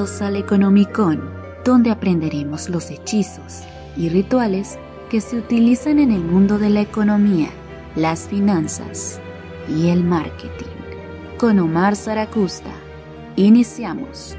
Bienvenidos al Economicon, donde aprenderemos los hechizos y rituales que se utilizan en el mundo de la economía, las finanzas y el marketing. Con Omar Zaracusta, iniciamos.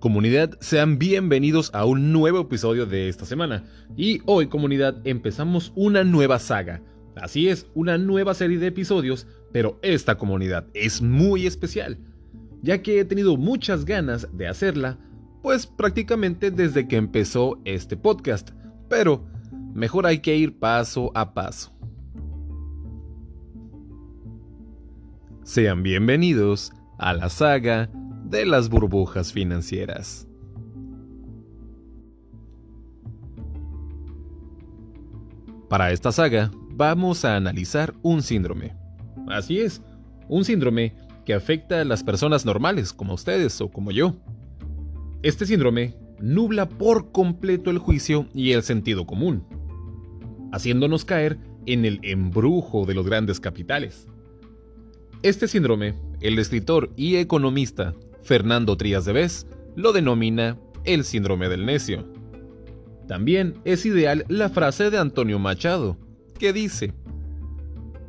Comunidad, sean bienvenidos a un nuevo episodio de esta semana. Y hoy, comunidad, empezamos una nueva saga. Así es, una nueva serie de episodios, pero esta comunidad es muy especial, ya que he tenido muchas ganas de hacerla, pues prácticamente desde que empezó este podcast. Pero mejor hay que ir paso a paso. Sean bienvenidos a la saga de las burbujas financieras. Para esta saga vamos a analizar un síndrome. Así es, un síndrome que afecta a las personas normales como ustedes o como yo. Este síndrome nubla por completo el juicio y el sentido común, haciéndonos caer en el embrujo de los grandes capitales. Este síndrome, el escritor y economista Fernando Trías de Bes lo denomina el síndrome del necio. También es ideal la frase de Antonio Machado, que dice,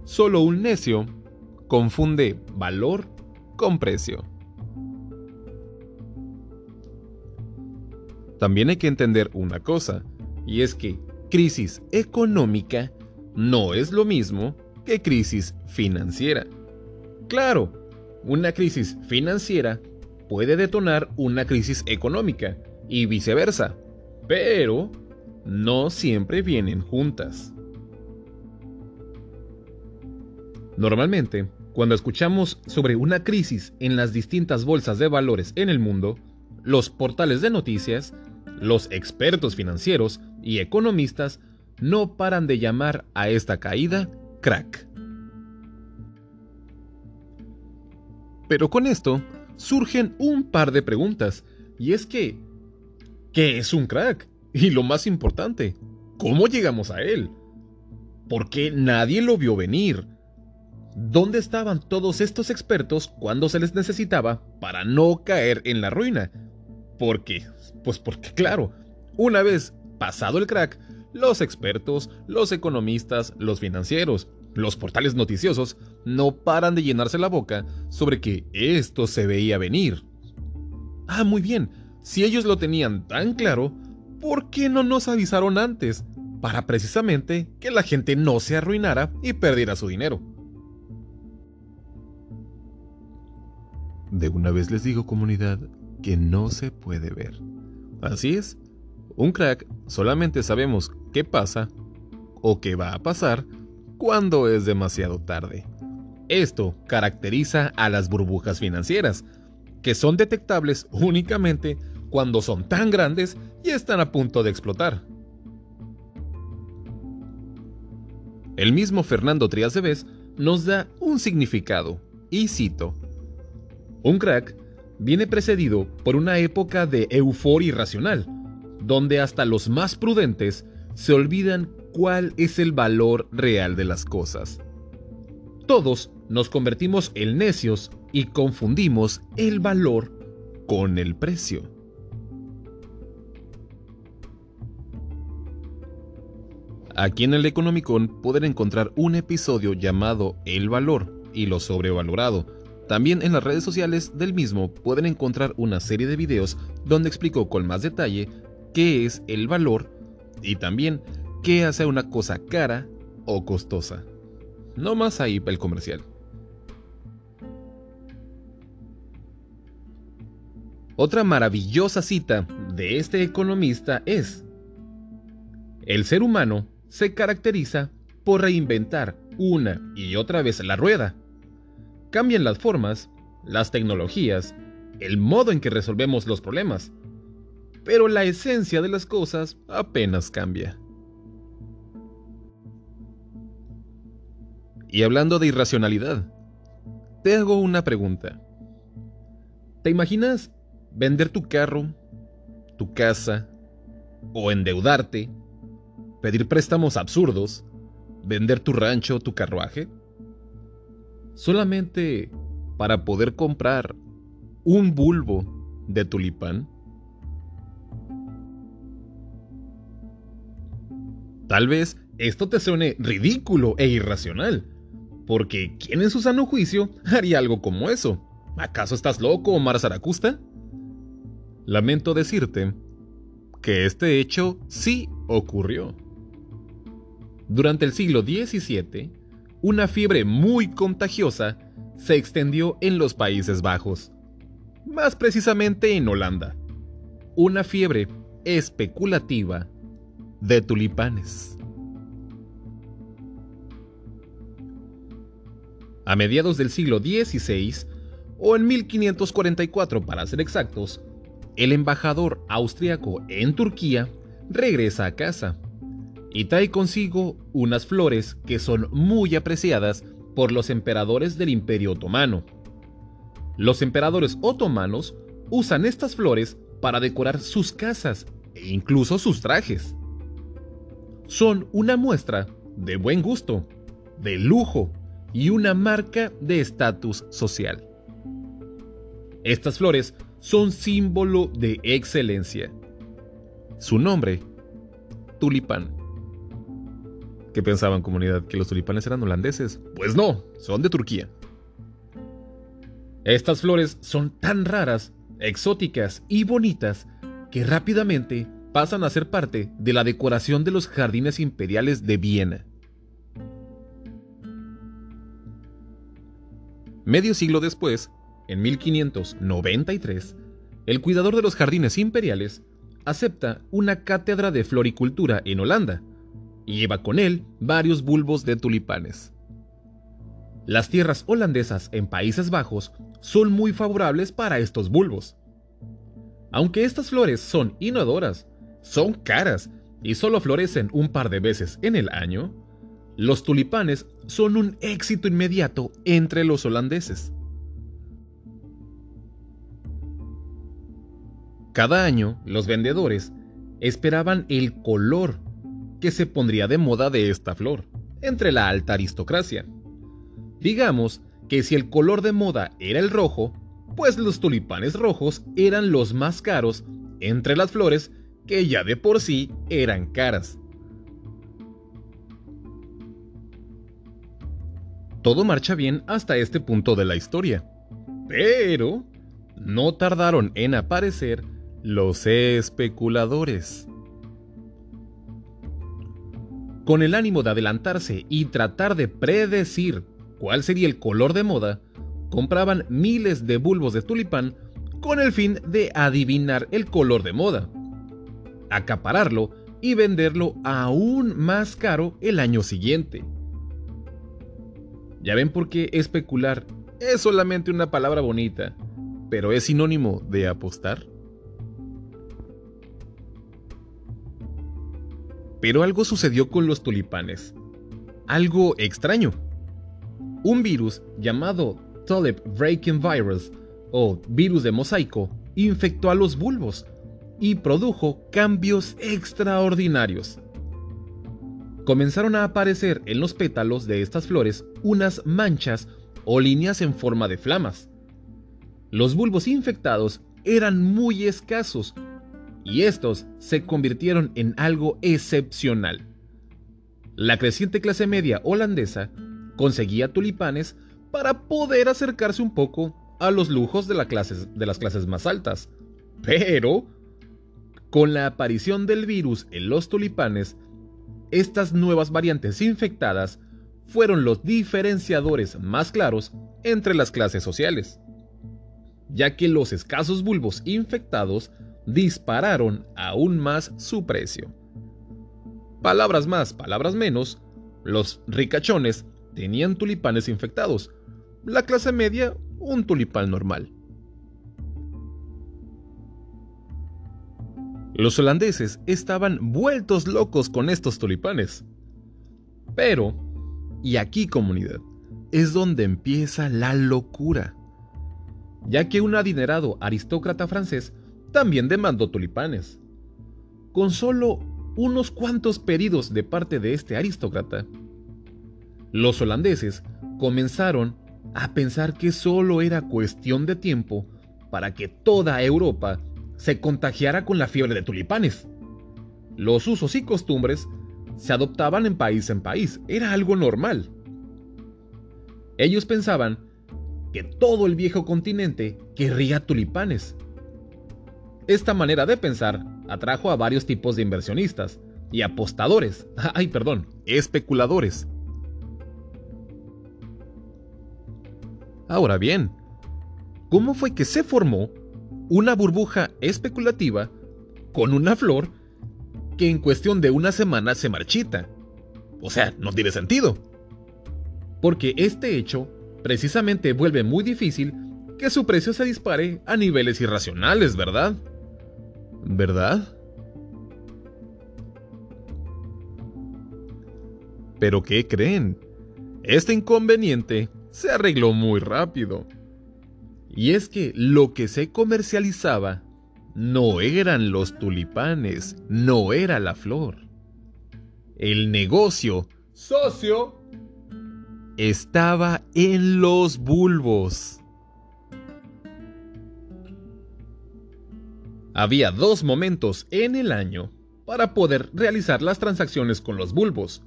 solo un necio confunde valor con precio. También hay que entender una cosa, y es que crisis económica no es lo mismo que crisis financiera. Claro, una crisis financiera puede detonar una crisis económica y viceversa, pero no siempre vienen juntas. Normalmente, cuando escuchamos sobre una crisis en las distintas bolsas de valores en el mundo, los portales de noticias, los expertos financieros y economistas no paran de llamar a esta caída crack. Pero con esto, surgen un par de preguntas. Y es que, ¿qué es un crack? Y lo más importante, ¿cómo llegamos a él? ¿Por qué nadie lo vio venir? ¿Dónde estaban todos estos expertos cuando se les necesitaba para no caer en la ruina? ¿Por qué? Pues porque claro, una vez pasado el crack, los expertos, los economistas, los financieros, los portales noticiosos no paran de llenarse la boca sobre que esto se veía venir. Ah, muy bien, si ellos lo tenían tan claro, ¿por qué no nos avisaron antes? Para precisamente que la gente no se arruinara y perdiera su dinero. De una vez les digo comunidad que no se puede ver. Así es, un crack solamente sabemos qué pasa o qué va a pasar cuando es demasiado tarde. Esto caracteriza a las burbujas financieras, que son detectables únicamente cuando son tan grandes y están a punto de explotar. El mismo Fernando Trias de Bes nos da un significado, y cito: Un crack viene precedido por una época de euforia irracional, donde hasta los más prudentes se olvidan cuál es el valor real de las cosas. Todos nos convertimos en necios y confundimos el valor con el precio. Aquí en el Economicon pueden encontrar un episodio llamado El valor y lo sobrevalorado. También en las redes sociales del mismo pueden encontrar una serie de videos donde explico con más detalle qué es el valor y también qué hace una cosa cara o costosa. No más ahí el comercial. Otra maravillosa cita de este economista es, el ser humano se caracteriza por reinventar una y otra vez la rueda. Cambian las formas, las tecnologías, el modo en que resolvemos los problemas, pero la esencia de las cosas apenas cambia. Y hablando de irracionalidad, te hago una pregunta. ¿Te imaginas vender tu carro, tu casa, o endeudarte, pedir préstamos absurdos, vender tu rancho tu carruaje? Solamente para poder comprar un bulbo de tulipán. Tal vez esto te suene ridículo e irracional, porque ¿quién en su sano juicio haría algo como eso? ¿Acaso estás loco, Omar Zaracusta? Lamento decirte que este hecho sí ocurrió. Durante el siglo XVII, una fiebre muy contagiosa se extendió en los Países Bajos, más precisamente en Holanda. Una fiebre especulativa de tulipanes. A mediados del siglo XVI, o en 1544 para ser exactos, el embajador austriaco en Turquía regresa a casa y trae consigo unas flores que son muy apreciadas por los emperadores del Imperio Otomano. Los emperadores otomanos usan estas flores para decorar sus casas e incluso sus trajes. Son una muestra de buen gusto, de lujo y una marca de estatus social. Estas flores son símbolo de excelencia. Su nombre, tulipán. ¿Qué pensaban comunidad? ¿Que los tulipanes eran holandeses? Pues no, son de Turquía. Estas flores son tan raras, exóticas y bonitas que rápidamente pasan a ser parte de la decoración de los jardines imperiales de Viena. Medio siglo después, en 1593, el cuidador de los jardines imperiales acepta una cátedra de floricultura en Holanda y lleva con él varios bulbos de tulipanes. Las tierras holandesas en Países Bajos son muy favorables para estos bulbos. Aunque estas flores son inodoras, son caras y solo florecen un par de veces en el año, los tulipanes son un éxito inmediato entre los holandeses. Cada año, los vendedores esperaban el color que se pondría de moda de esta flor entre la alta aristocracia. Digamos que si el color de moda era el rojo, pues los tulipanes rojos eran los más caros entre las flores que ya de por sí eran caras. Todo marcha bien hasta este punto de la historia, pero no tardaron en aparecer los especuladores. Con el ánimo de adelantarse y tratar de predecir cuál sería el color de moda, compraban miles de bulbos de tulipán con el fin de adivinar el color de moda, acapararlo y venderlo aún más caro el año siguiente. Ya ven por qué especular es solamente una palabra bonita, pero es sinónimo de apostar. Pero algo sucedió con los tulipanes. Algo extraño. Un virus llamado Tulip Breaking Virus o virus de mosaico infectó a los bulbos y produjo cambios extraordinarios. Comenzaron a aparecer en los pétalos de estas flores unas manchas o líneas en forma de flamas. Los bulbos infectados eran muy escasos y estos se convirtieron en algo excepcional. La creciente clase media holandesa conseguía tulipanes para poder acercarse un poco a los lujos de, de las clases más altas. Pero, con la aparición del virus en los tulipanes, estas nuevas variantes infectadas fueron los diferenciadores más claros entre las clases sociales, ya que los escasos bulbos infectados dispararon aún más su precio. Palabras más, palabras menos, los ricachones tenían tulipanes infectados, la clase media un tulipán normal. Los holandeses estaban vueltos locos con estos tulipanes. Pero, y aquí comunidad, es donde empieza la locura, ya que un adinerado aristócrata francés también demandó tulipanes. Con solo unos cuantos pedidos de parte de este aristócrata, los holandeses comenzaron a pensar que solo era cuestión de tiempo para que toda Europa se contagiara con la fiebre de tulipanes. Los usos y costumbres se adoptaban en país en país, era algo normal. Ellos pensaban que todo el viejo continente querría tulipanes. Esta manera de pensar atrajo a varios tipos de inversionistas y apostadores, ay perdón, especuladores. Ahora bien, ¿cómo fue que se formó una burbuja especulativa con una flor que en cuestión de una semana se marchita? O sea, no tiene sentido. Porque este hecho precisamente vuelve muy difícil que su precio se dispare a niveles irracionales, ¿verdad? ¿Verdad? Pero ¿qué creen? Este inconveniente se arregló muy rápido. Y es que lo que se comercializaba no eran los tulipanes, no era la flor. El negocio, socio, estaba en los bulbos. Había dos momentos en el año para poder realizar las transacciones con los bulbos.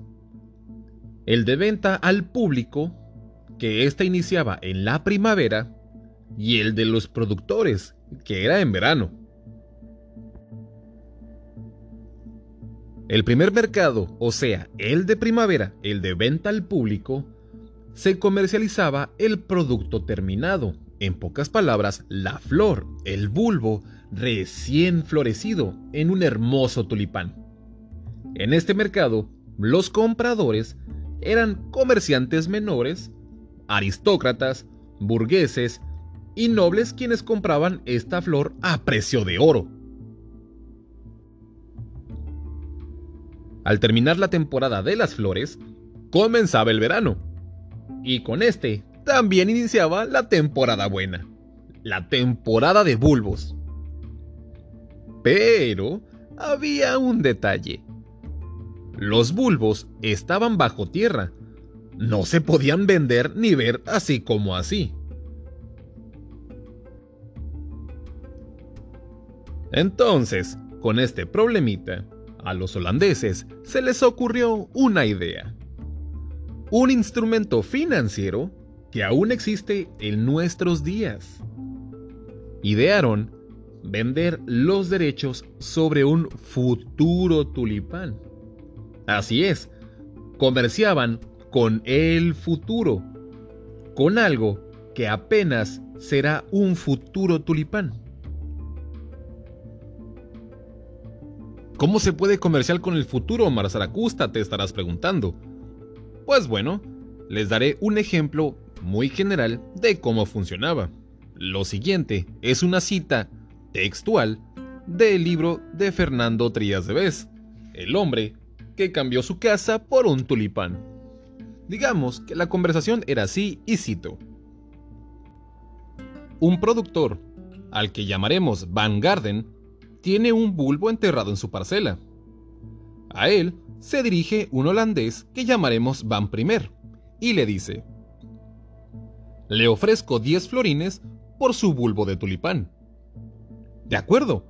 El de venta al público que ésta iniciaba en la primavera, y el de los productores, que era en verano. El primer mercado, o sea, el de primavera, el de venta al público, se comercializaba el producto terminado, en pocas palabras, la flor, el bulbo, recién florecido en un hermoso tulipán. En este mercado, los compradores eran comerciantes menores aristócratas, burgueses y nobles quienes compraban esta flor a precio de oro. Al terminar la temporada de las flores, comenzaba el verano. Y con este también iniciaba la temporada buena, la temporada de bulbos. Pero había un detalle. Los bulbos estaban bajo tierra, no se podían vender ni ver así como así. Entonces, con este problemita, a los holandeses se les ocurrió una idea. Un instrumento financiero que aún existe en nuestros días. Idearon vender los derechos sobre un futuro tulipán. Así es, comerciaban con el futuro, con algo que apenas será un futuro tulipán. ¿Cómo se puede comerciar con el futuro, Marzaracusta? Te estarás preguntando. Pues bueno, les daré un ejemplo muy general de cómo funcionaba. Lo siguiente es una cita textual del libro de Fernando Trías de Bes, el hombre que cambió su casa por un tulipán. Digamos que la conversación era así y cito. Un productor, al que llamaremos Van Garden, tiene un bulbo enterrado en su parcela. A él se dirige un holandés que llamaremos Van Primer y le dice, le ofrezco 10 florines por su bulbo de tulipán. De acuerdo,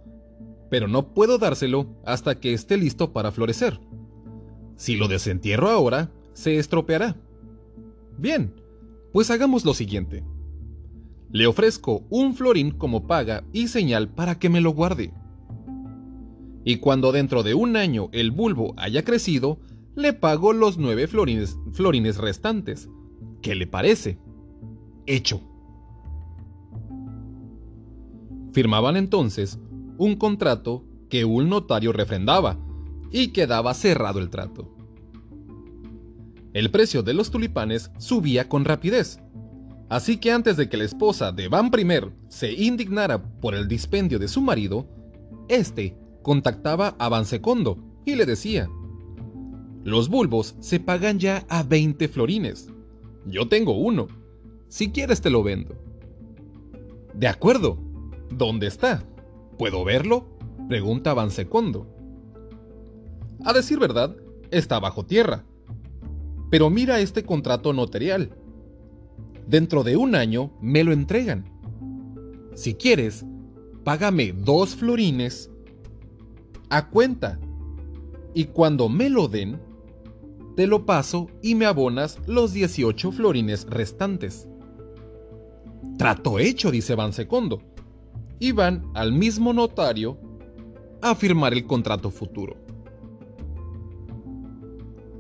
pero no puedo dárselo hasta que esté listo para florecer. Si lo desentierro ahora, se estropeará. Bien, pues hagamos lo siguiente. Le ofrezco un florín como paga y señal para que me lo guarde. Y cuando dentro de un año el bulbo haya crecido, le pago los nueve florines, florines restantes. ¿Qué le parece? Hecho. Firmaban entonces un contrato que un notario refrendaba y quedaba cerrado el trato el precio de los tulipanes subía con rapidez. Así que antes de que la esposa de Van Primer se indignara por el dispendio de su marido, este contactaba a Van Secondo y le decía: Los bulbos se pagan ya a 20 florines. Yo tengo uno. Si quieres te lo vendo. De acuerdo. ¿Dónde está? ¿Puedo verlo? Pregunta Bansecondo. A decir verdad, está bajo tierra. Pero mira este contrato notarial. Dentro de un año me lo entregan. Si quieres, págame dos florines a cuenta. Y cuando me lo den, te lo paso y me abonas los 18 florines restantes. Trato hecho, dice Van Secondo. Y van al mismo notario a firmar el contrato futuro.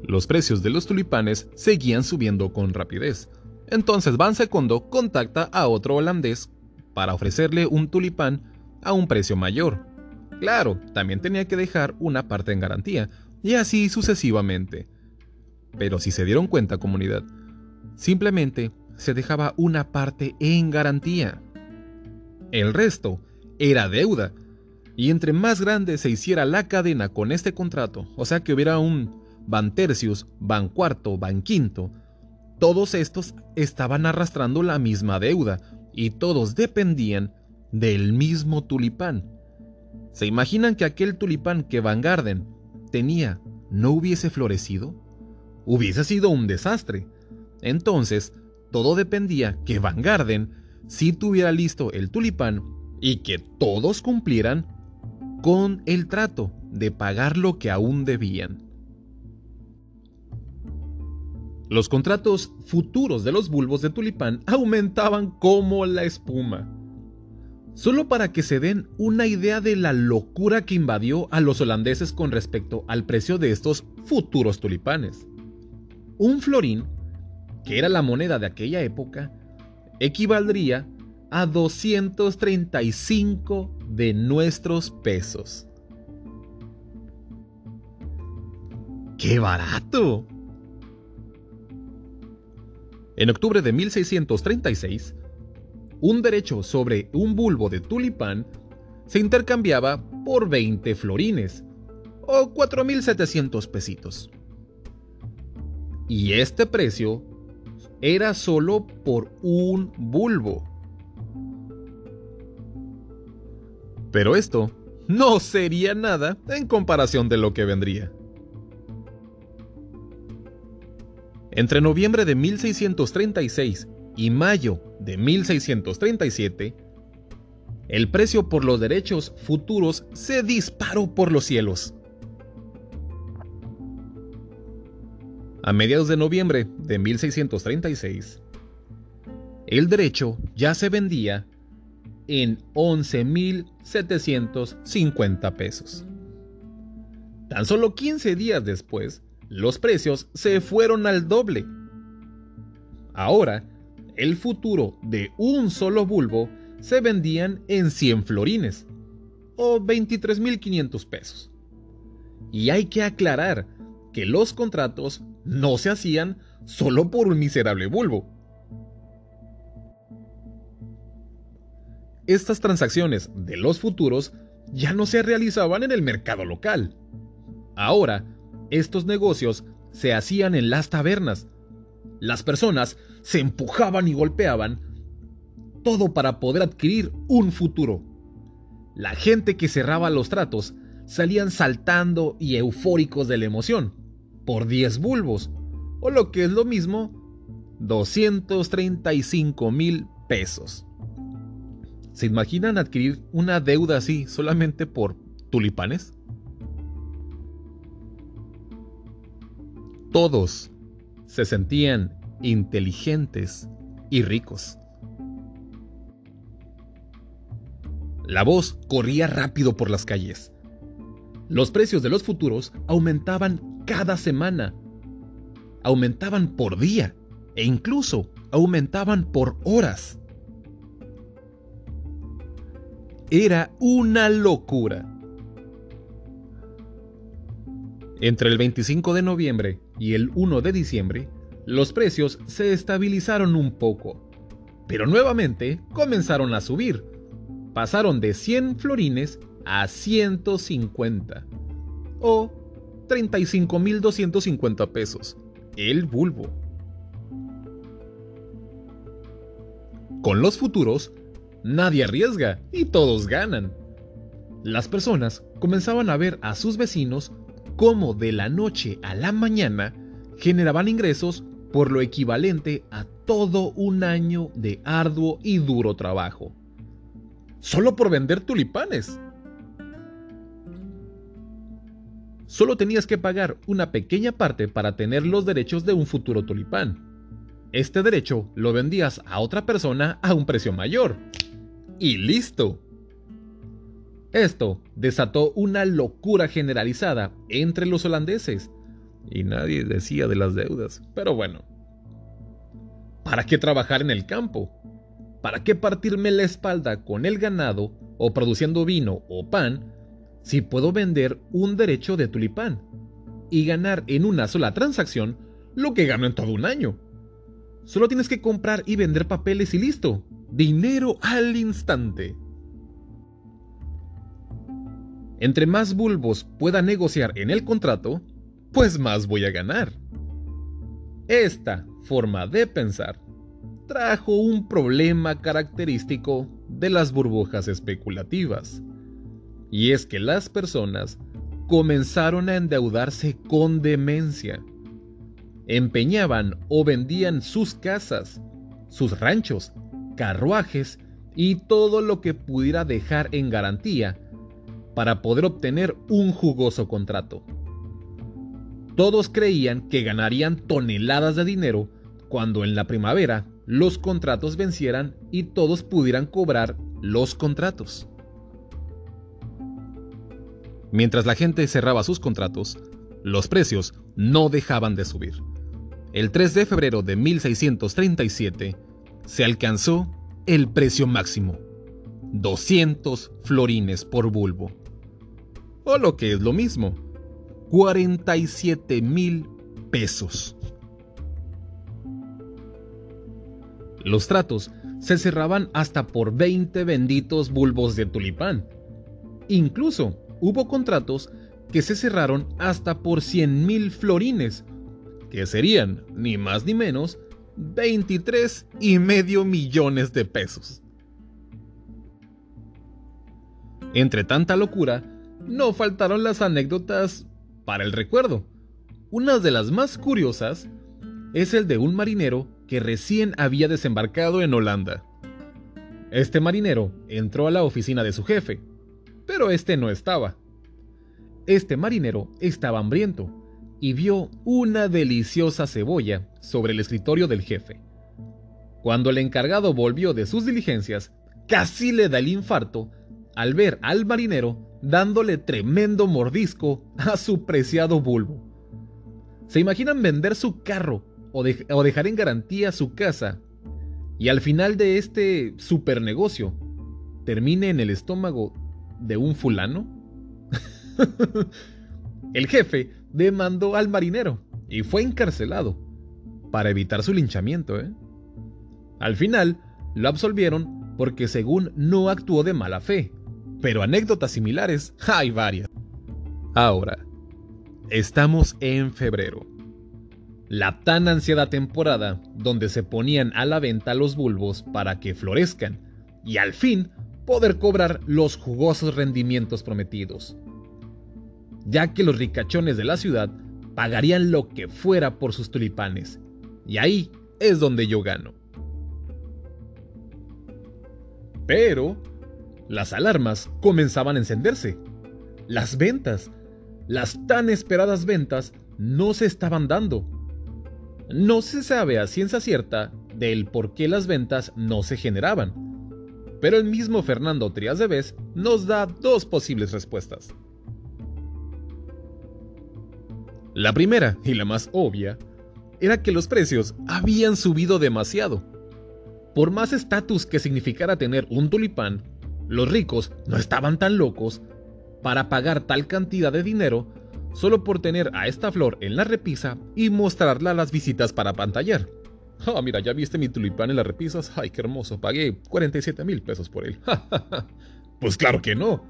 Los precios de los tulipanes seguían subiendo con rapidez. Entonces Van Secondo contacta a otro holandés para ofrecerle un tulipán a un precio mayor. Claro, también tenía que dejar una parte en garantía, y así sucesivamente. Pero si se dieron cuenta, comunidad, simplemente se dejaba una parte en garantía. El resto era deuda, y entre más grande se hiciera la cadena con este contrato, o sea que hubiera un Van Tercius, Van Cuarto, Van Quinto, todos estos estaban arrastrando la misma deuda y todos dependían del mismo tulipán. ¿Se imaginan que aquel tulipán que Van Garden tenía no hubiese florecido? Hubiese sido un desastre. Entonces, todo dependía que Van Garden sí tuviera listo el tulipán y que todos cumplieran con el trato de pagar lo que aún debían. Los contratos futuros de los bulbos de tulipán aumentaban como la espuma. Solo para que se den una idea de la locura que invadió a los holandeses con respecto al precio de estos futuros tulipanes. Un florín, que era la moneda de aquella época, equivaldría a 235 de nuestros pesos. ¡Qué barato! En octubre de 1636, un derecho sobre un bulbo de tulipán se intercambiaba por 20 florines, o 4.700 pesitos. Y este precio era solo por un bulbo. Pero esto no sería nada en comparación de lo que vendría. Entre noviembre de 1636 y mayo de 1637, el precio por los derechos futuros se disparó por los cielos. A mediados de noviembre de 1636, el derecho ya se vendía en 11.750 pesos. Tan solo 15 días después, los precios se fueron al doble. Ahora, el futuro de un solo bulbo se vendían en 100 florines, o 23.500 pesos. Y hay que aclarar que los contratos no se hacían solo por un miserable bulbo. Estas transacciones de los futuros ya no se realizaban en el mercado local. Ahora, estos negocios se hacían en las tabernas. Las personas se empujaban y golpeaban, todo para poder adquirir un futuro. La gente que cerraba los tratos salían saltando y eufóricos de la emoción, por 10 bulbos, o lo que es lo mismo, 235 mil pesos. ¿Se imaginan adquirir una deuda así solamente por tulipanes? Todos se sentían inteligentes y ricos. La voz corría rápido por las calles. Los precios de los futuros aumentaban cada semana. Aumentaban por día e incluso aumentaban por horas. Era una locura. Entre el 25 de noviembre y el 1 de diciembre, los precios se estabilizaron un poco, pero nuevamente comenzaron a subir. Pasaron de 100 florines a 150 o 35.250 pesos el bulbo. Con los futuros, nadie arriesga y todos ganan. Las personas comenzaban a ver a sus vecinos como de la noche a la mañana generaban ingresos por lo equivalente a todo un año de arduo y duro trabajo. Solo por vender tulipanes. Solo tenías que pagar una pequeña parte para tener los derechos de un futuro tulipán. Este derecho lo vendías a otra persona a un precio mayor. Y listo. Esto desató una locura generalizada entre los holandeses. Y nadie decía de las deudas. Pero bueno. ¿Para qué trabajar en el campo? ¿Para qué partirme la espalda con el ganado o produciendo vino o pan si puedo vender un derecho de tulipán y ganar en una sola transacción lo que gano en todo un año? Solo tienes que comprar y vender papeles y listo. Dinero al instante. Entre más bulbos pueda negociar en el contrato, pues más voy a ganar. Esta forma de pensar trajo un problema característico de las burbujas especulativas. Y es que las personas comenzaron a endeudarse con demencia. Empeñaban o vendían sus casas, sus ranchos, carruajes y todo lo que pudiera dejar en garantía para poder obtener un jugoso contrato. Todos creían que ganarían toneladas de dinero cuando en la primavera los contratos vencieran y todos pudieran cobrar los contratos. Mientras la gente cerraba sus contratos, los precios no dejaban de subir. El 3 de febrero de 1637 se alcanzó el precio máximo, 200 florines por bulbo o lo que es lo mismo, 47 mil pesos. Los tratos se cerraban hasta por 20 benditos bulbos de tulipán. Incluso hubo contratos que se cerraron hasta por 100 mil florines, que serían, ni más ni menos, 23 y medio millones de pesos. Entre tanta locura, no faltaron las anécdotas para el recuerdo. Una de las más curiosas es el de un marinero que recién había desembarcado en Holanda. Este marinero entró a la oficina de su jefe, pero este no estaba. Este marinero estaba hambriento y vio una deliciosa cebolla sobre el escritorio del jefe. Cuando el encargado volvió de sus diligencias, casi le da el infarto al ver al marinero dándole tremendo mordisco a su preciado bulbo. ¿Se imaginan vender su carro o, dejar en garantía su casa y al final de este super negocio termine en el estómago de un fulano? el jefe demandó al marinero y fue encarcelado para evitar su linchamiento. ¿eh? Al final lo absolvieron porque según no actuó de mala fe, pero anécdotas similares hay varias. Ahora, estamos en febrero. La tan ansiada temporada donde se ponían a la venta los bulbos para que florezcan y al fin poder cobrar los jugosos rendimientos prometidos. Ya que los ricachones de la ciudad pagarían lo que fuera por sus tulipanes. Y ahí es donde yo gano. Pero las alarmas comenzaban a encenderse. Las ventas, las tan esperadas ventas, no se estaban dando. No se sabe a ciencia cierta del por qué las ventas no se generaban, pero el mismo Fernando Trias de Vez nos da dos posibles respuestas. La primera, y la más obvia, era que los precios habían subido demasiado. Por más estatus que significara tener un tulipán, los ricos no estaban tan locos para pagar tal cantidad de dinero solo por tener a esta flor en la repisa y mostrarla a las visitas para pantallar. Ah, mira, ya viste mi tulipán en las repisas. Ay, qué hermoso. Pagué 47 mil pesos por él. pues claro que no.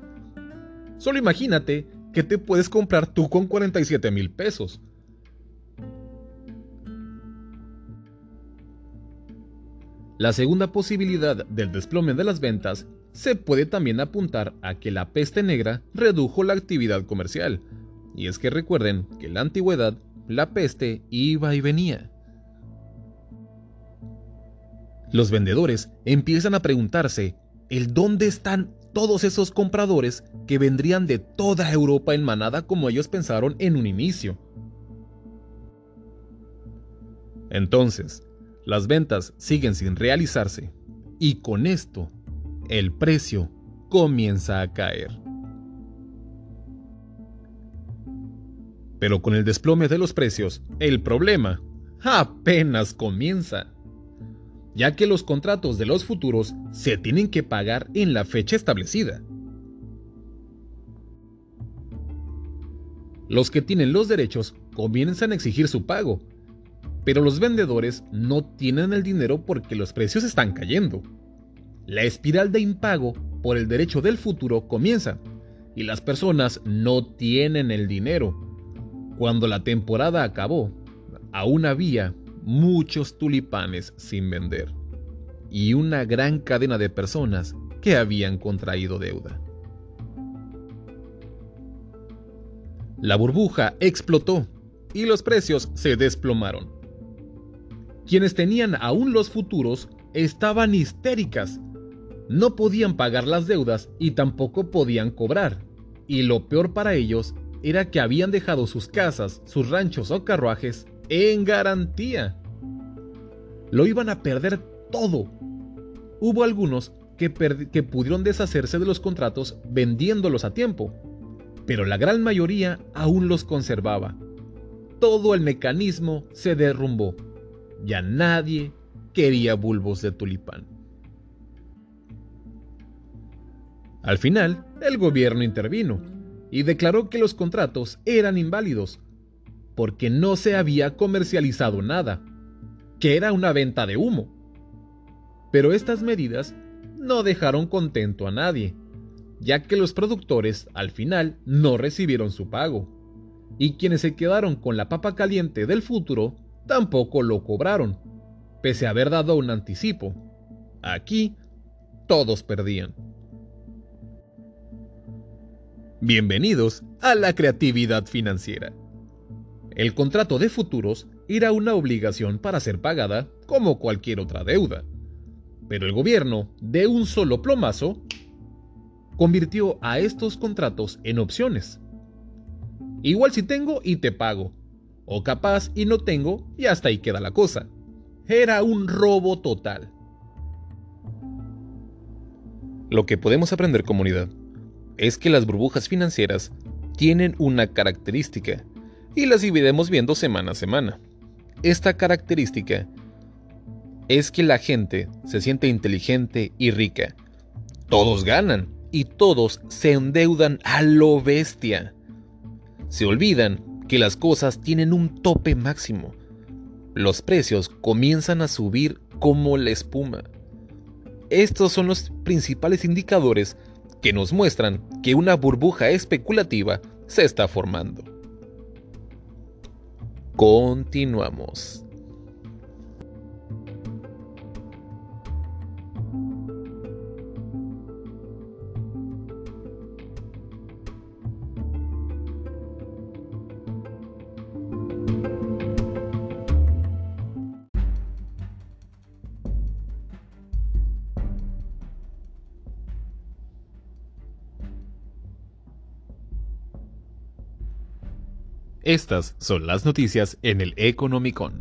Solo imagínate que te puedes comprar tú con 47 mil pesos. La segunda posibilidad del desplome de las ventas se puede también apuntar a que la peste negra redujo la actividad comercial. Y es que recuerden que en la antigüedad la peste iba y venía. Los vendedores empiezan a preguntarse el dónde están todos esos compradores que vendrían de toda Europa en manada como ellos pensaron en un inicio. Entonces, las ventas siguen sin realizarse y con esto el precio comienza a caer. Pero con el desplome de los precios, el problema apenas comienza, ya que los contratos de los futuros se tienen que pagar en la fecha establecida. Los que tienen los derechos comienzan a exigir su pago, pero los vendedores no tienen el dinero porque los precios están cayendo. La espiral de impago por el derecho del futuro comienza y las personas no tienen el dinero. Cuando la temporada acabó, aún había muchos tulipanes sin vender y una gran cadena de personas que habían contraído deuda. La burbuja explotó y los precios se desplomaron. Quienes tenían aún los futuros estaban histéricas no podían pagar las deudas y tampoco podían cobrar. Y lo peor para ellos era que habían dejado sus casas, sus ranchos o carruajes en garantía. Lo iban a perder todo. Hubo algunos que, pudieron deshacerse de los contratos vendiéndolos a tiempo, pero la gran mayoría aún los conservaba. Todo el mecanismo se derrumbó. Ya nadie quería bulbos de tulipán. Al final, el gobierno intervino y declaró que los contratos eran inválidos, porque no se había comercializado nada, que era una venta de humo. Pero estas medidas no dejaron contento a nadie, ya que los productores al final no recibieron su pago, y quienes se quedaron con la papa caliente del futuro tampoco lo cobraron, pese a haber dado un anticipo. Aquí, todos perdían. Bienvenidos a la creatividad financiera. El contrato de futuros era una obligación para ser pagada como cualquier otra deuda. Pero el gobierno, de un solo plomazo, convirtió a estos contratos en opciones. Igual si tengo y te pago. O capaz y no tengo y hasta ahí queda la cosa. Era un robo total. Lo que podemos aprender comunidad es que las burbujas financieras tienen una característica y las iremos viendo semana a semana. Esta característica es que la gente se siente inteligente y rica. Todos ganan y todos se endeudan a lo bestia. Se olvidan que las cosas tienen un tope máximo. Los precios comienzan a subir como la espuma. Estos son los principales indicadores que nos muestran que una burbuja especulativa se está formando. Continuamos. Estas son las noticias en el Economicon.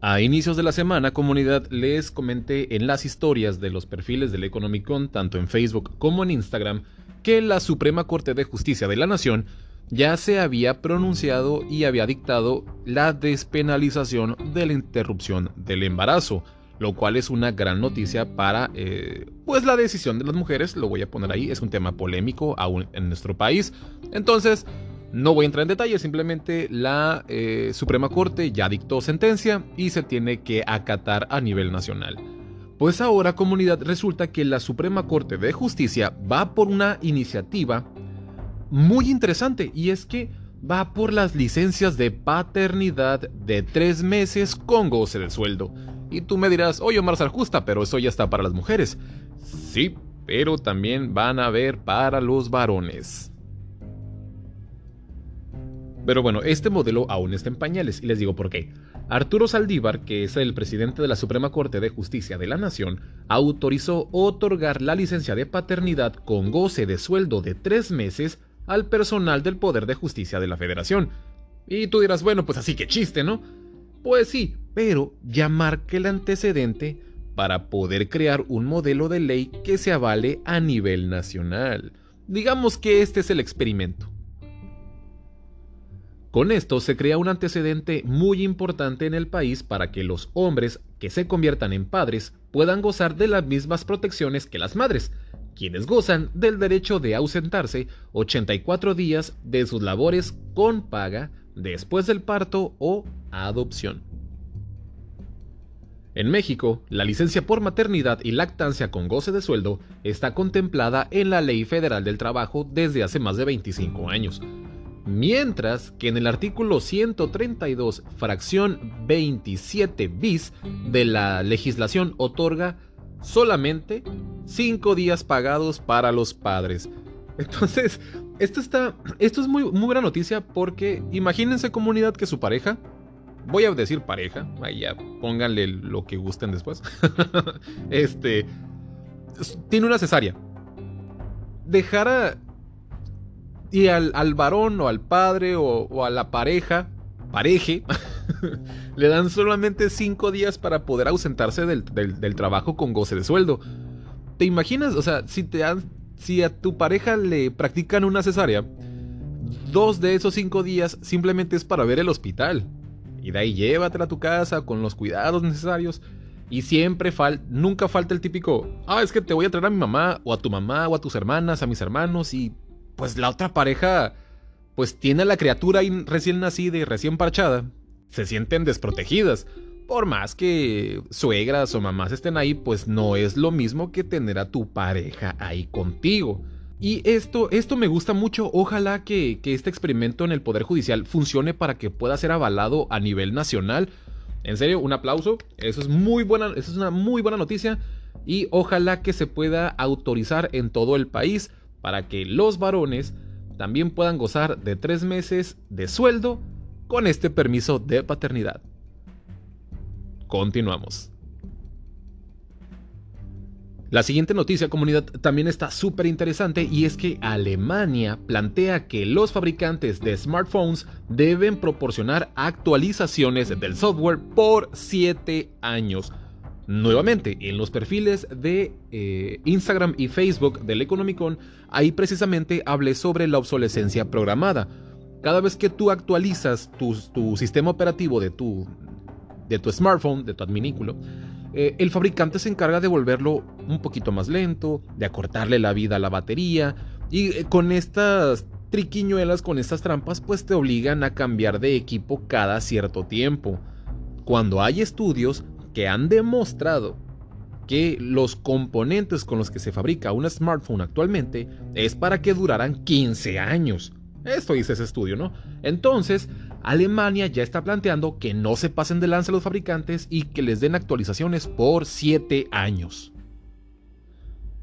A inicios de la semana, comunidad, les comenté en las historias de los perfiles del Economicon, tanto en Facebook como en Instagram, que la Suprema Corte de Justicia de la Nación ya se había pronunciado y había dictado la despenalización de la interrupción del embarazo lo cual es una gran noticia para eh, pues la decisión de las mujeres, lo voy a poner ahí, es un tema polémico aún en nuestro país. Entonces, no voy a entrar en detalles, simplemente la eh, Suprema Corte ya dictó sentencia y se tiene que acatar a nivel nacional. Pues ahora comunidad resulta que la Suprema Corte de Justicia va por una iniciativa muy interesante y es que va por las licencias de paternidad de tres meses con goce de sueldo. Y tú me dirás, oye Omar Justa, pero eso ya está para las mujeres. Sí, pero también van a haber para los varones. Pero bueno, este modelo aún está en pañales y les digo por qué. Arturo Saldívar, que es el presidente de la Suprema Corte de Justicia de la Nación, autorizó otorgar la licencia de paternidad con goce de sueldo de tres meses al personal del Poder de Justicia de la Federación. Y tú dirás, bueno, pues así que chiste, ¿no? Pues sí, pero ya marca el antecedente para poder crear un modelo de ley que se avale a nivel nacional. Digamos que este es el experimento. Con esto se crea un antecedente muy importante en el país para que los hombres que se conviertan en padres puedan gozar de las mismas protecciones que las madres, quienes gozan del derecho de ausentarse 84 días de sus labores con paga después del parto o adopción. En México, la licencia por maternidad y lactancia con goce de sueldo está contemplada en la Ley Federal del Trabajo desde hace más de 25 años, mientras que en el artículo 132, fracción 27 bis de la legislación otorga solamente 5 días pagados para los padres. Entonces, esto, está, esto es muy, muy buena noticia porque imagínense comunidad que su pareja, voy a decir pareja, vaya, pónganle lo que gusten después, este, tiene una cesárea. Dejara y al, varón o al padre o, a la pareja, pareje, le dan solamente cinco días para poder ausentarse del, trabajo con goce de sueldo. ¿Te imaginas? O sea, si, te si a tu pareja le practican una cesárea, dos de esos cinco días simplemente es para ver el hospital. Y de ahí llévatela a tu casa con los cuidados necesarios. Y siempre falta, nunca falta el típico, ah, es que te voy a traer a mi mamá, o a tu mamá, o a tus hermanas, a mis hermanos, y pues la otra pareja pues tiene a la criatura recién nacida y recién parchada, se sienten desprotegidas. Por más que suegras o mamás estén ahí, pues no es lo mismo que tener a tu pareja ahí contigo. Y esto, esto me gusta mucho. Ojalá que, que, este experimento en el Poder Judicial funcione para que pueda ser avalado a nivel nacional. En serio, un aplauso. Eso es muy buena, eso es una muy buena noticia. Y ojalá que se pueda autorizar en todo el país para que los varones también puedan gozar de tres meses de sueldo con este permiso de paternidad. Continuamos. La siguiente noticia, comunidad, también está súper interesante y es que Alemania plantea que los fabricantes de smartphones deben proporcionar actualizaciones del software por 7 años Nuevamente, en los perfiles de eh, Instagram y Facebook del Economicon, ahí precisamente hablé sobre la obsolescencia programada. Cada vez que tú actualizas tu, sistema operativo de tu, de tu smartphone, de tu adminículo, eh, el fabricante se encarga de volverlo un poquito más lento, de acortarle la vida a la batería, y eh, con estas triquiñuelas, con estas trampas, pues te obligan a cambiar de equipo cada cierto tiempo. Cuando hay estudios que han demostrado que los componentes con los que se fabrica un smartphone actualmente es para que duraran 15 años. Esto dice ese estudio, ¿no? Entonces, Alemania ya está planteando que no se pasen de lanza los fabricantes y que les den actualizaciones por 7 años.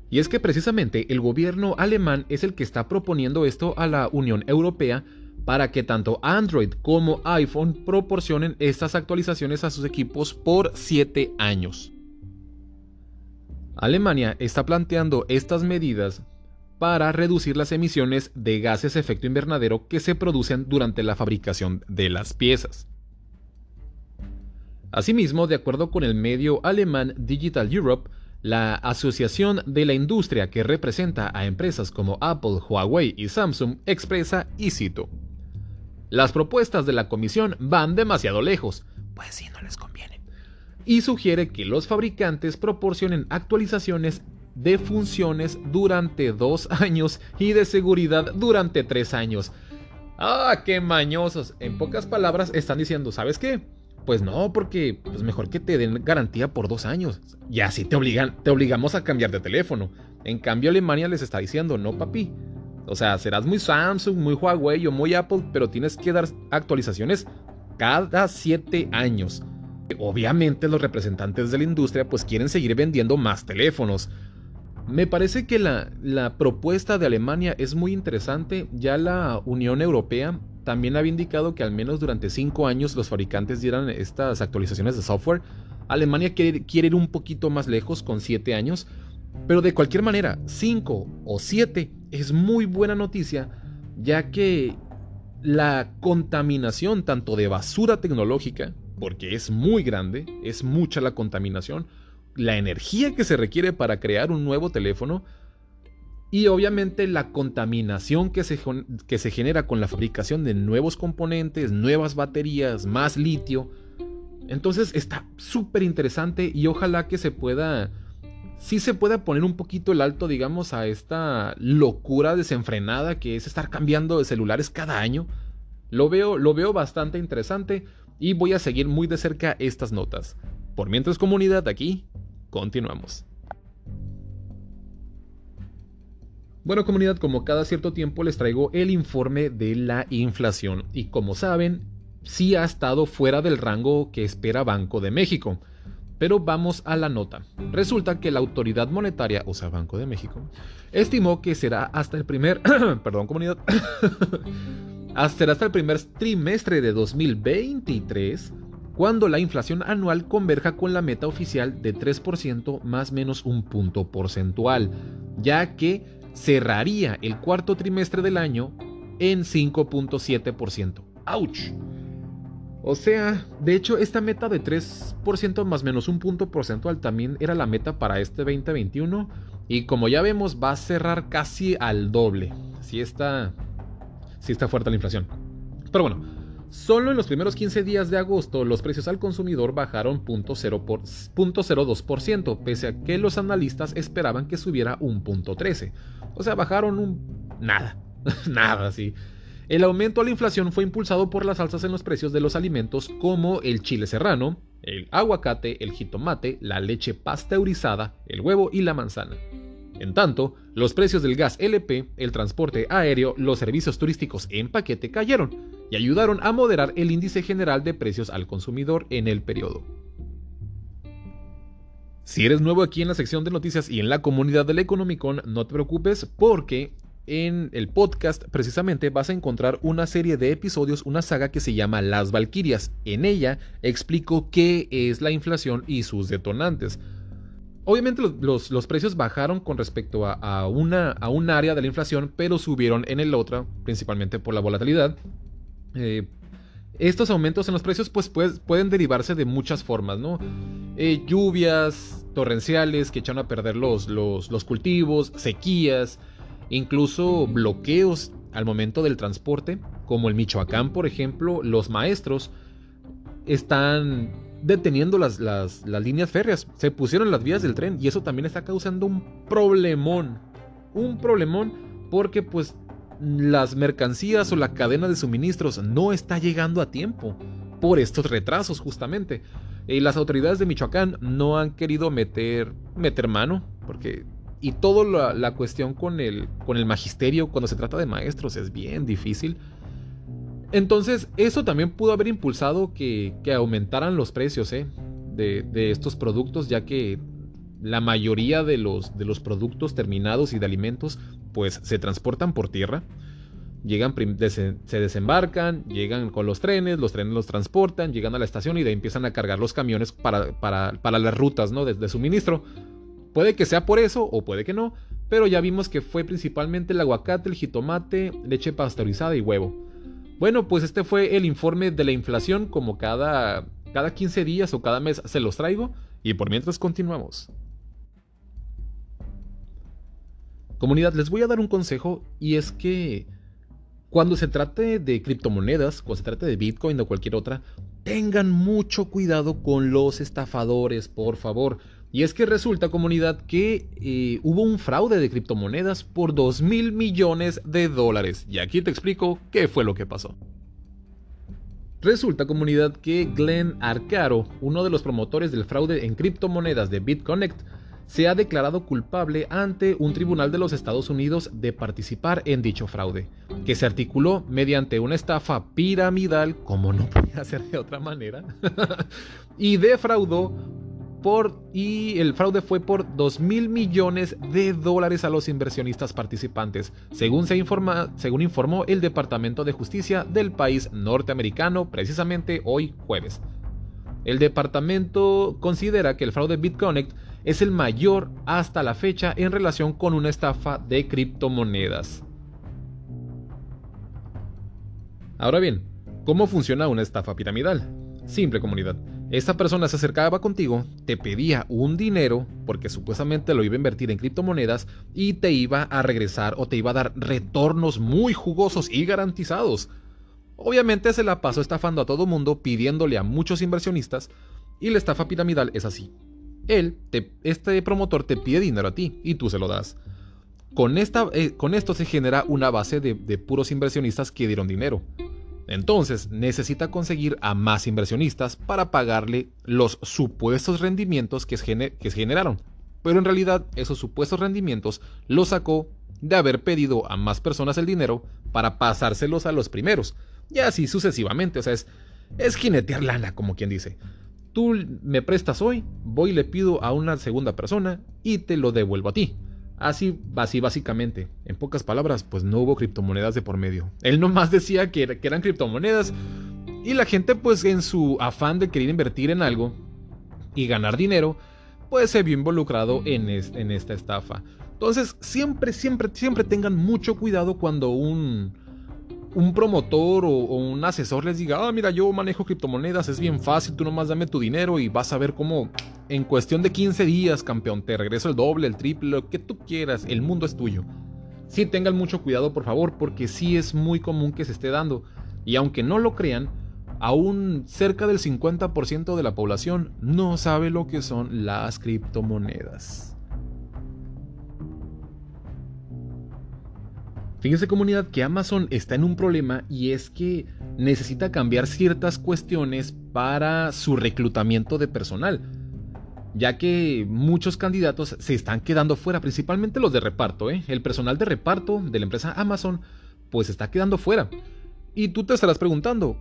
Y es que precisamente el gobierno alemán es el que está proponiendo esto a la Unión Europea para que tanto Android como iPhone proporcionen estas actualizaciones a sus equipos por 7 años. Alemania está planteando estas medidas para reducir las emisiones de gases efecto invernadero que se producen durante la fabricación de las piezas. Asimismo, de acuerdo con el medio alemán Digital Europe, la Asociación de la Industria que representa a empresas como Apple, Huawei y Samsung expresa, y cito, las propuestas de la comisión van demasiado lejos, pues si no les conviene, y sugiere que los fabricantes proporcionen actualizaciones de funciones durante dos años y de seguridad durante tres años. ¡Ah, qué mañosos! En pocas palabras están diciendo, ¿sabes qué? Pues no, porque pues mejor que te den garantía por dos años. Y así te obligan, te obligamos a cambiar de teléfono. En cambio, Alemania les está diciendo, no, papi. O sea, serás muy Samsung, muy Huawei o muy Apple, pero tienes que dar actualizaciones cada 7 años. Obviamente los representantes de la industria pues quieren seguir vendiendo más teléfonos. Me parece que la, la, propuesta de Alemania es muy interesante. Ya la Unión Europea también había indicado que al menos durante 5 años los fabricantes dieran estas actualizaciones de software. Alemania quiere, quiere ir un poquito más lejos con 7 años. Pero de cualquier manera, 5 o 7 es muy buena noticia, ya que la contaminación tanto de basura tecnológica, porque es muy grande, es mucha la contaminación, la energía que se requiere para crear un nuevo teléfono y obviamente la contaminación que se, que se genera con la fabricación de nuevos componentes, nuevas baterías, más litio. Entonces está súper interesante y ojalá que se pueda sí se puede poner un poquito el alto, digamos, a esta locura desenfrenada que es estar cambiando de celulares cada año. Lo veo, lo veo bastante interesante y voy a seguir muy de cerca estas notas. Por mientras comunidad aquí, continuamos. Bueno comunidad, como cada cierto tiempo les traigo el informe de la inflación y como saben, sí ha estado fuera del rango que espera Banco de México. Pero vamos a la nota. Resulta que la autoridad monetaria, o sea, Banco de México, estimó que será hasta el primer, perdón comunidad, será hasta el primer trimestre de 2023 cuando la inflación anual converja con la meta oficial de 3% más menos un punto porcentual, ya que cerraría el cuarto trimestre del año en 5.7%. ¡Auch! O sea, de hecho, esta meta de 3% más menos un punto porcentual también era la meta para este 2021. Y como ya vemos, va a cerrar casi al doble. Si está, si está fuerte la inflación. Pero bueno, solo en los primeros 15 días de agosto los precios al consumidor bajaron 0.02%, pese a que los analistas esperaban que subiera un punto 13. O sea, bajaron un... nada, nada, sí. El aumento a la inflación fue impulsado por las alzas en los precios de los alimentos como el chile serrano, el aguacate, el jitomate, la leche pasteurizada, el huevo y la manzana. En tanto, los precios del gas LP, el transporte aéreo, los servicios turísticos en paquete cayeron y ayudaron a moderar el índice general de precios al consumidor en el periodo. Si eres nuevo aquí en la sección de noticias y en la comunidad del Economicon, no te preocupes porque en el podcast precisamente vas a encontrar una serie de episodios, una saga que se llama Las Valquirias. En ella explico qué es la inflación y sus detonantes. Obviamente los, precios bajaron con respecto a, una, a un área de la inflación, pero subieron en el otro, principalmente por la volatilidad. Eh, estos aumentos en los precios pues, pueden derivarse de muchas formas, ¿no? Eh, lluvias torrenciales que echan a perder los, los, los cultivos, sequías, incluso bloqueos al momento del transporte, como el Michoacán, por ejemplo, los maestros están deteniendo las, las, líneas férreas, se pusieron las vías del tren y eso también está causando un problemón, un problemón porque pues las mercancías o la cadena de suministros no está llegando a tiempo por estos retrasos justamente. Y las autoridades de Michoacán no han querido meter, meter mano porque y toda la, cuestión con el, con el magisterio cuando se trata de maestros es bien difícil. Entonces, eso también pudo haber impulsado que, aumentaran los precios ¿eh? de, estos productos, ya que la mayoría de los, de los productos terminados y de alimentos, pues se transportan por tierra. Llegan, se desembarcan, llegan con los trenes, los trenes los transportan, llegan a la estación y de ahí empiezan a cargar los camiones para, para, las rutas ¿no? de suministro. Puede que sea por eso o puede que no, pero ya vimos que fue principalmente el aguacate, el jitomate, leche pasteurizada y huevo. Bueno, pues este fue el informe de la inflación como cada, cada 15 días o cada mes se los traigo y por mientras continuamos. Comunidad, les voy a dar un consejo y es que cuando se trate de criptomonedas, cuando se trate de Bitcoin o cualquier otra, tengan mucho cuidado con los estafadores, por favor. Y es que resulta, comunidad, que eh, hubo un fraude de criptomonedas por 2 mil millones de dólares. Y aquí te explico qué fue lo que pasó. Resulta, comunidad, que Glenn Arcaro, uno de los promotores del fraude en criptomonedas de BitConnect, se ha declarado culpable ante un tribunal de los Estados Unidos de participar en dicho fraude, que se articuló mediante una estafa piramidal, como no podía ser de otra manera, y defraudó por, y el fraude fue por 2 mil millones de dólares a los inversionistas participantes, según, se informa, según informó el Departamento de Justicia del país norteamericano precisamente hoy jueves. El departamento considera que el fraude BitConnect es el mayor hasta la fecha en relación con una estafa de criptomonedas. Ahora bien, ¿cómo funciona una estafa piramidal? Simple comunidad. Esta persona se acercaba contigo, te pedía un dinero, porque supuestamente lo iba a invertir en criptomonedas, y te iba a regresar o te iba a dar retornos muy jugosos y garantizados. Obviamente se la pasó estafando a todo mundo, pidiéndole a muchos inversionistas, y la estafa piramidal es así él, este promotor te pide dinero a ti y tú se lo das. Con, esta, eh, con esto se genera una base de, puros inversionistas que dieron dinero. Entonces necesita conseguir a más inversionistas para pagarle los supuestos rendimientos que, que se generaron. Pero en realidad esos supuestos rendimientos los sacó de haber pedido a más personas el dinero para pasárselos a los primeros. Y así sucesivamente. O sea, es, es jinetear lana, como quien dice. Tú me prestas hoy, voy y le pido a una segunda persona y te lo devuelvo a ti. Así, así básicamente. En pocas palabras, pues no hubo criptomonedas de por medio. Él nomás decía que, eran criptomonedas y la gente pues en su afán de querer invertir en algo y ganar dinero, pues se vio involucrado en, en esta estafa. Entonces, siempre, siempre, siempre tengan mucho cuidado cuando un, un promotor o, un asesor les diga, ah, mira, yo manejo criptomonedas, es bien fácil, tú nomás dame tu dinero y vas a ver cómo en cuestión de 15 días, campeón, te regreso el doble, el triple, lo que tú quieras, el mundo es tuyo. Sí tengan mucho cuidado, por favor, porque sí es muy común que se esté dando. Y aunque no lo crean, aún cerca del 50% de la población no sabe lo que son las criptomonedas. Fíjense comunidad que Amazon está en un problema y es que necesita cambiar ciertas cuestiones para su reclutamiento de personal, ya que muchos candidatos se están quedando fuera, principalmente los de reparto. ¿eh? El personal de reparto de la empresa Amazon pues está quedando fuera. Y tú te estarás preguntando,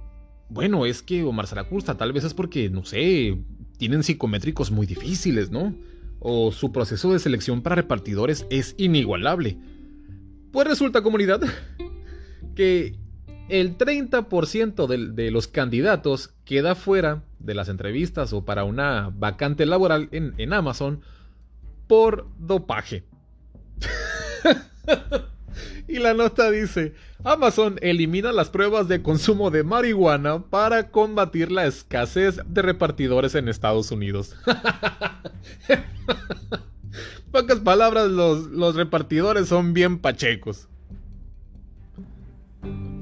bueno, es que Omar Zaracusta tal vez es porque, no sé, tienen psicométricos muy difíciles, ¿no? O su proceso de selección para repartidores es inigualable. Pues resulta, comunidad, que el 30% de, los candidatos queda fuera de las entrevistas o para una vacante laboral en, en Amazon por dopaje. y la nota dice, Amazon elimina las pruebas de consumo de marihuana para combatir la escasez de repartidores en Estados Unidos. Pocas palabras, los, repartidores son bien pachecos.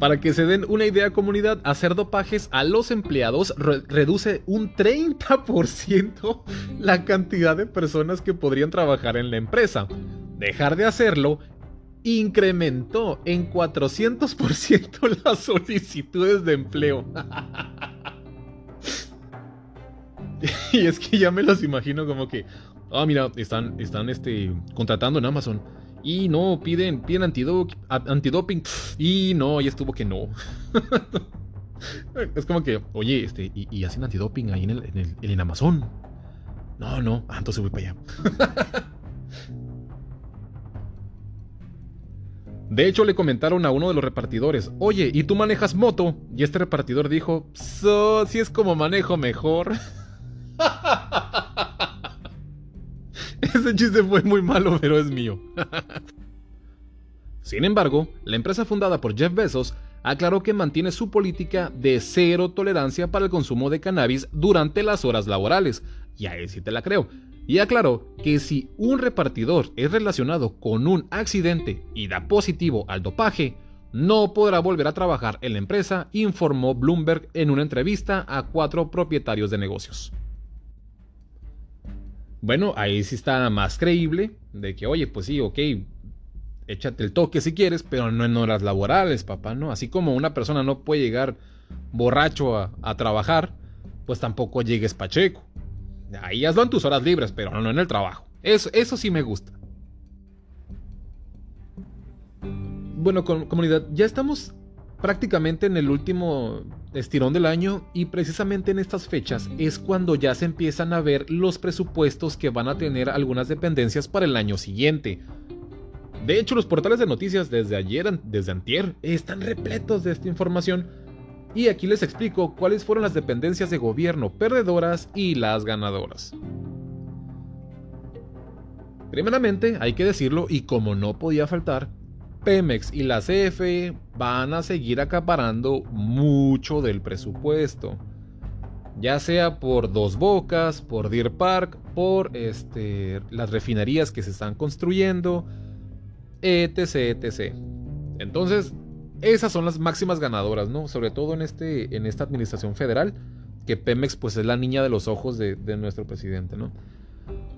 Para que se den una idea comunidad, hacer dopajes a los empleados reduce un 30% la cantidad de personas que podrían trabajar en la empresa. Dejar de hacerlo incrementó en 400% las solicitudes de empleo. y es que ya me los imagino como que, ah, mira, están, están este, contratando en Amazon. Y no, piden, piden antidoping. Y no, ya estuvo que no. es como que, oye, este, y, hacen antidoping ahí en el, en, el, en Amazon. No, no, ah, entonces voy para allá. De hecho, le comentaron a uno de los repartidores, oye, ¿y tú manejas moto? Y este repartidor dijo, so, si es como manejo mejor. Ese chiste fue muy malo, pero es mío. Sin embargo, la empresa fundada por Jeff Bezos aclaró que mantiene su política de cero tolerancia para el consumo de cannabis durante las horas laborales, y ahí sí te la creo. Y aclaró que si un repartidor es relacionado con un accidente y da positivo al dopaje, no podrá volver a trabajar en la empresa, informó Bloomberg en una entrevista a cuatro propietarios de negocios. Bueno, ahí sí está más creíble de que, oye, pues sí, ok, échate el toque si quieres, pero no en horas laborales, papá, ¿no? Así como una persona no puede llegar borracho a, trabajar, pues tampoco llegues pacheco. Ahí hazlo en tus horas libres, pero no en el trabajo. Eso, eso sí me gusta. Bueno, comunidad, ya estamos prácticamente en el último estirón del año y precisamente en estas fechas es cuando ya se empiezan a ver los presupuestos que van a tener algunas dependencias para el año siguiente. De hecho, los portales de noticias desde ayer, desde antier, están repletos de esta información. Y aquí les explico cuáles fueron las dependencias de gobierno perdedoras y las ganadoras. Primeramente, hay que decirlo, y como no podía faltar, Pemex y la CFE van a seguir acaparando mucho del presupuesto. Ya sea por Dos Bocas, por Deer Park, por este, las refinerías que se están construyendo, etc, etc. Entonces, esas son las máximas ganadoras, ¿no? Sobre todo en, este, en esta administración federal, que Pemex pues es la niña de los ojos de, de nuestro presidente, ¿no?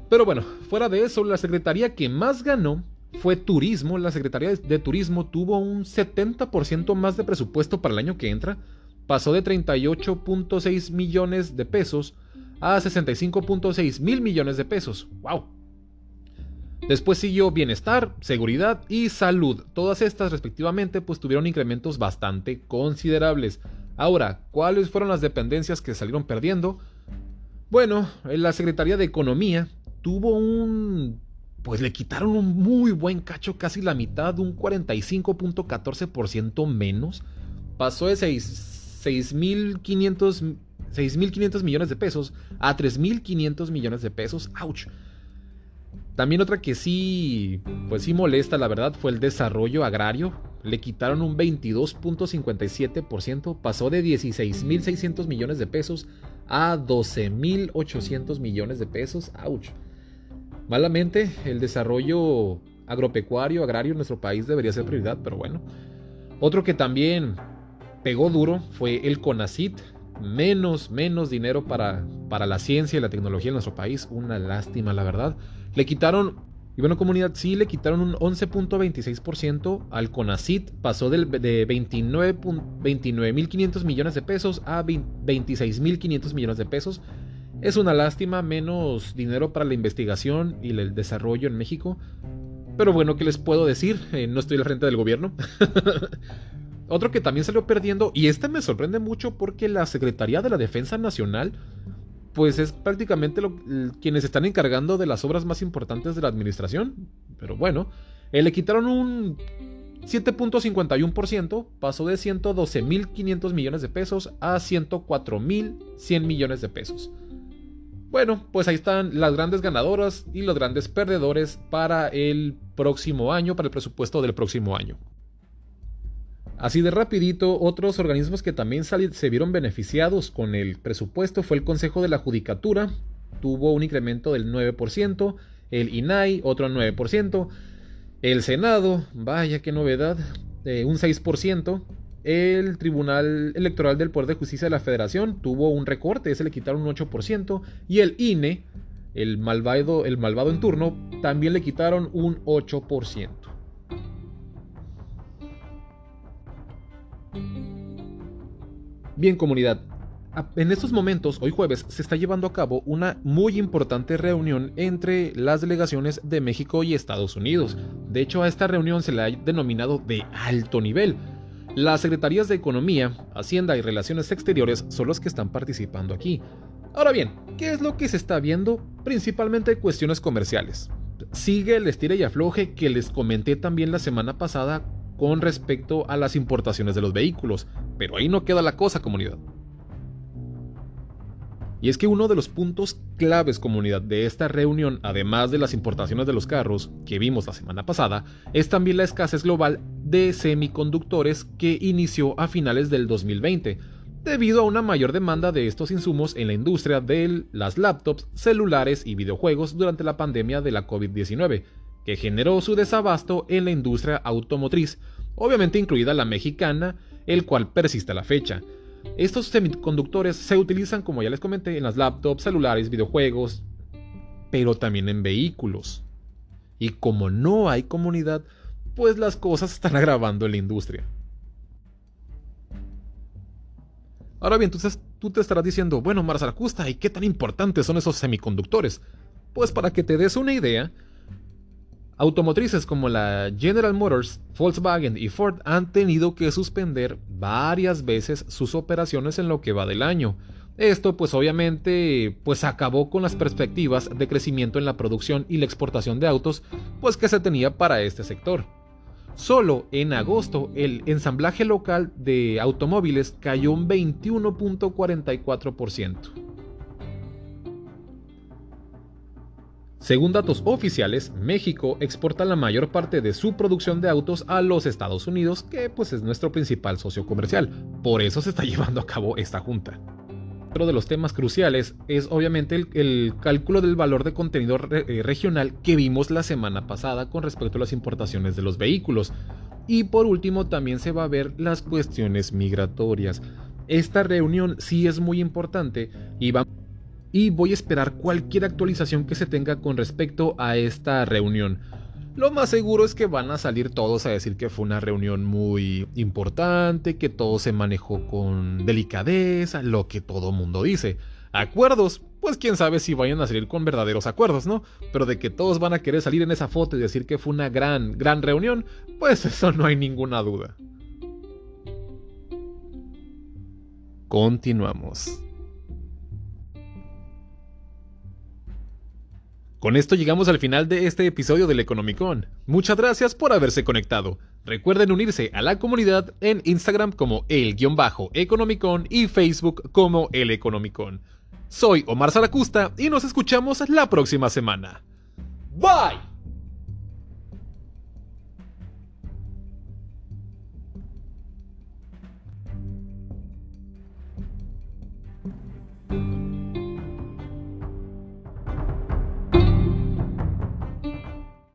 Pero bueno, fuera de eso, la secretaría que más ganó fue turismo. La Secretaría de Turismo tuvo un 70% más de presupuesto para el año que entra. Pasó de 38.6 millones de pesos a 65.6 mil millones de pesos. ¡Wow! Después siguió bienestar, seguridad y salud. Todas estas respectivamente pues tuvieron incrementos bastante considerables. Ahora, ¿cuáles fueron las dependencias que salieron perdiendo? Bueno, la Secretaría de Economía tuvo un pues le quitaron un muy buen cacho, casi la mitad, un 45.14% menos. Pasó de 6.500 millones de pesos a 3.500 millones de pesos. ¡Auch! También otra que sí, pues sí molesta, la verdad, fue el desarrollo agrario. Le quitaron un 22.57%, pasó de 16.600 millones de pesos a 12.800 millones de pesos. ¡Auch! Malamente, el desarrollo agropecuario, agrario en nuestro país debería ser prioridad, pero bueno. Otro que también pegó duro fue el CONACIT. Menos, menos dinero para, para la ciencia y la tecnología en nuestro país. Una lástima, la verdad. Le quitaron, y bueno, comunidad, sí, le quitaron un 11.26% al CONACIT. Pasó del, de 29.500 29, millones de pesos a 26.500 millones de pesos. Es una lástima, menos dinero para la investigación y el desarrollo en México. Pero bueno, ¿qué les puedo decir? Eh, no estoy al frente del gobierno. Otro que también salió perdiendo, y este me sorprende mucho porque la Secretaría de la Defensa Nacional, pues es prácticamente quienes están encargando de las obras más importantes de la administración. Pero bueno, eh, le quitaron un 7.51%, pasó de 112.500 millones de pesos a 104.100 millones de pesos. Bueno, pues ahí están las grandes ganadoras y los grandes perdedores para el próximo año, para el presupuesto del próximo año. Así de rapidito, otros organismos que también se vieron beneficiados con el presupuesto fue el Consejo de la Judicatura, tuvo un incremento del 9%, el INAI otro 9%, el Senado, vaya qué novedad, eh, un 6%, el Tribunal Electoral del Poder de Justicia de la Federación tuvo un recorte, ese le quitaron un 8%, y el INE, el malvado, el malvado en turno, también le quitaron un 8%. Bien comunidad, en estos momentos, hoy jueves, se está llevando a cabo una muy importante reunión entre las delegaciones de México y Estados Unidos. De hecho, a esta reunión se le ha denominado de alto nivel, las secretarías de Economía, Hacienda y Relaciones Exteriores son los que están participando aquí. Ahora bien, ¿qué es lo que se está viendo? Principalmente cuestiones comerciales. Sigue el estire y afloje que les comenté también la semana pasada con respecto a las importaciones de los vehículos, pero ahí no queda la cosa, comunidad. Y es que uno de los puntos claves comunidad de esta reunión, además de las importaciones de los carros que vimos la semana pasada, es también la escasez global de semiconductores que inició a finales del 2020, debido a una mayor demanda de estos insumos en la industria de las laptops, celulares y videojuegos durante la pandemia de la COVID-19, que generó su desabasto en la industria automotriz, obviamente incluida la mexicana, el cual persiste a la fecha. Estos semiconductores se utilizan, como ya les comenté, en las laptops, celulares, videojuegos, pero también en vehículos. Y como no hay comunidad, pues las cosas están agravando en la industria. Ahora bien, entonces tú te estarás diciendo, bueno, Marzaracusta, ¿y qué tan importantes son esos semiconductores? Pues para que te des una idea, automotrices como la General Motors, Volkswagen y Ford han tenido que suspender varias veces sus operaciones en lo que va del año. Esto pues obviamente pues acabó con las perspectivas de crecimiento en la producción y la exportación de autos pues que se tenía para este sector. Solo en agosto el ensamblaje local de automóviles cayó un 21.44%. Según datos oficiales, México exporta la mayor parte de su producción de autos a los Estados Unidos, que pues es nuestro principal socio comercial. Por eso se está llevando a cabo esta junta. Otro de los temas cruciales es obviamente el, cálculo del valor de contenido eh, regional que vimos la semana pasada con respecto a las importaciones de los vehículos. Y por último también se va a ver las cuestiones migratorias. Esta reunión sí es muy importante y, y voy a esperar cualquier actualización que se tenga con respecto a esta reunión lo más seguro es que van a salir todos a decir que fue una reunión muy importante, que todo se manejó con delicadeza, lo que todo mundo dice. Acuerdos, pues quién sabe si vayan a salir con verdaderos acuerdos, ¿no? Pero de que todos van a querer salir en esa foto y decir que fue una gran, gran reunión, pues eso no hay ninguna duda. Continuamos. Con esto llegamos al final de este episodio del Economicon. Muchas gracias por haberse conectado. Recuerden unirse a la comunidad en Instagram como el-economicon y Facebook como el Economicon. Soy Omar Zaracusta y nos escuchamos la próxima semana. Bye.